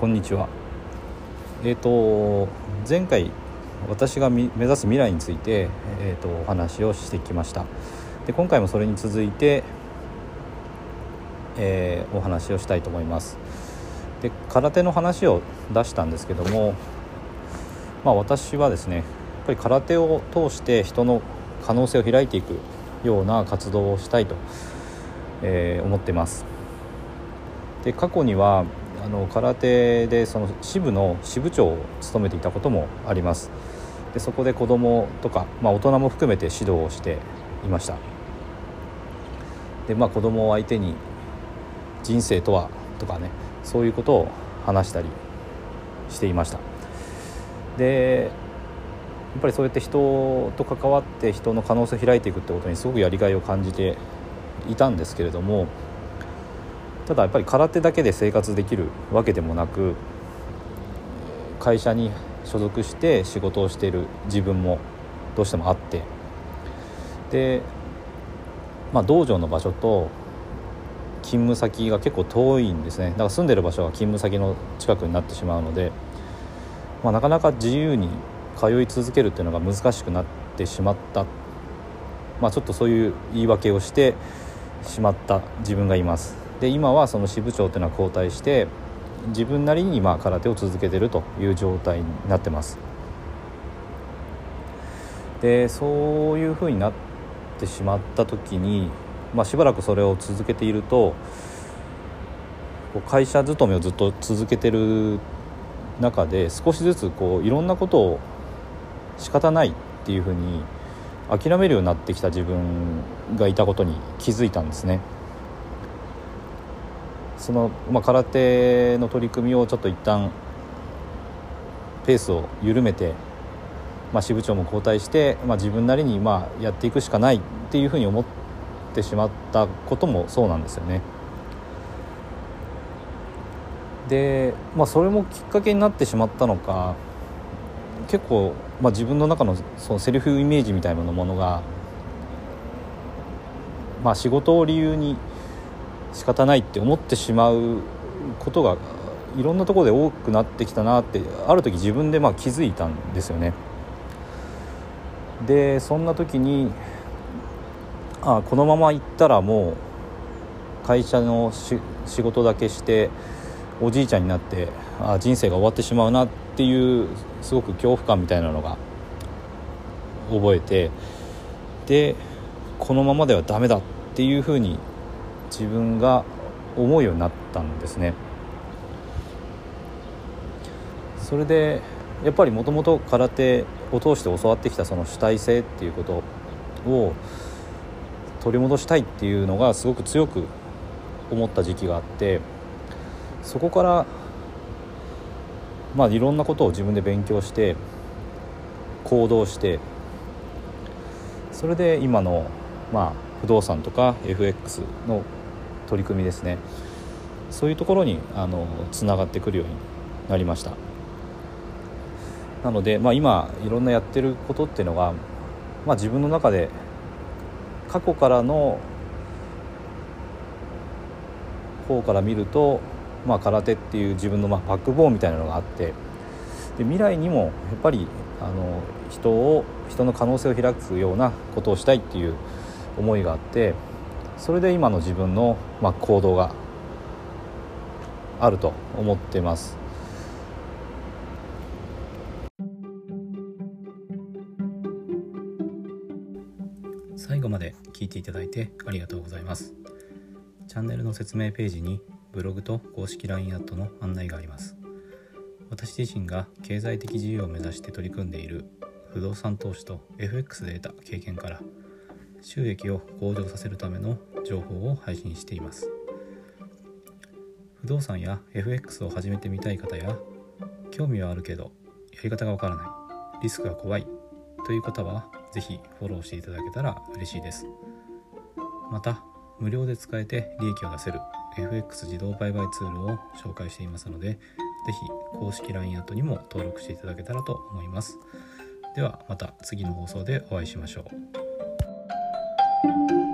こんにちは。えっ、ー、と前回私が目指す未来について、えーと、お話をしてきました。で今回もそれに続いて、えー、お話をしたいと思います。で空手の話を出したんですけどもまあ私はですねやっぱり空手を通して人の可能性を開いていくような活動をしたいと、えー、思ってます。で過去にはあの空手でその支部の支部長を務めていたこともあります。でそこで子供とか、まあ、大人も含めて指導をしていました。でまあ子供を相手に人生とはとかねそういうことを話したりしていました。でやっぱりそうやって人と関わって人の可能性を開いていくってことにすごくやりがいを感じていたんですけれどもただやっぱり空手だけで生活できるわけでもなく会社に所属して仕事をしている自分もどうしてもあって。で、まあ、道場の場所と勤務先が結構遠いんですね。だから住んでる場所が勤務先の近くになってしまうので、まあ、なかなか自由に通い続けるっていうのが難しくなってしまった、まあ、ちょっとそういう言い訳をしてしまった自分がいます。で今はその支部長っていうのは交代して自分なりにまあ空手を続けてるという状態になってますでそういうふうになってしまった時に、まあ、しばらくそれを続けていると会社勤めをずっと続けてる中で少しずつこういろんなことを仕方ないっていうふうに諦めるようになってきた自分がいたことに気づいたんですね。その、まあ、空手の取り組みをちょっと一旦ペースを緩めて、まあ、支部長も交代して、まあ、自分なりにまあやっていくしかないっていうふうに思ってしまったこともそうなんですよね。で、まあ、それもきっかけになってしまったのか結構、まあ、自分の中のそのセルフイメージみたいなものが、まあ、仕事を理由に仕方ないって思ってしまうことがいろんなところで多くなってきたなってある時自分でまあ気づいたんですよね。でそんな時にあこのまま行ったらもう会社の仕事だけしておじいちゃんになってあ人生が終わってしまうなっていうすごく恐怖感みたいなのが覚えてでこのままではダメだっていうふうに自分が思うようになったんですね。それでやっぱりもともと空手を通して教わってきたその主体性っていうことを取り戻したいっていうのがすごく強く思った時期があってそこからまあいろんなことを自分で勉強して行動してそれで今のまあ不動産とか FX の取り組みですね。そういうところにあのつながってくるようになりました。なので、まあ、今いろんなやってることっていうのが、まあ、自分の中で過去からの方から見ると、まあ、空手っていう自分のまあバックボーンみたいなのがあってで未来にもやっぱりあの人を人の可能性を開くようなことをしたいっていう思いがあってそれで今の自分の、まあ、行動があると思ってます。最後まで聞いていただいてありがとうございます。チャンネルの説明ページにブログと公式 LINE アットの案内があります。私自身が経済的自由を目指して取り組んでいる不動産投資と FX で得た経験から収益を向上させるための情報を配信しています。不動産や FX を始めてみたい方や興味はあるけどやり方がわからないリスクが怖いという方は是非フォローしていただけたら嬉しいです。また無料で使えて利益を出せる FX 自動売買ツールを紹介していますので是非公式 LINE アットにも登録していただけたらと思います。ではまた次の放送でお会いしましょう。Thank you.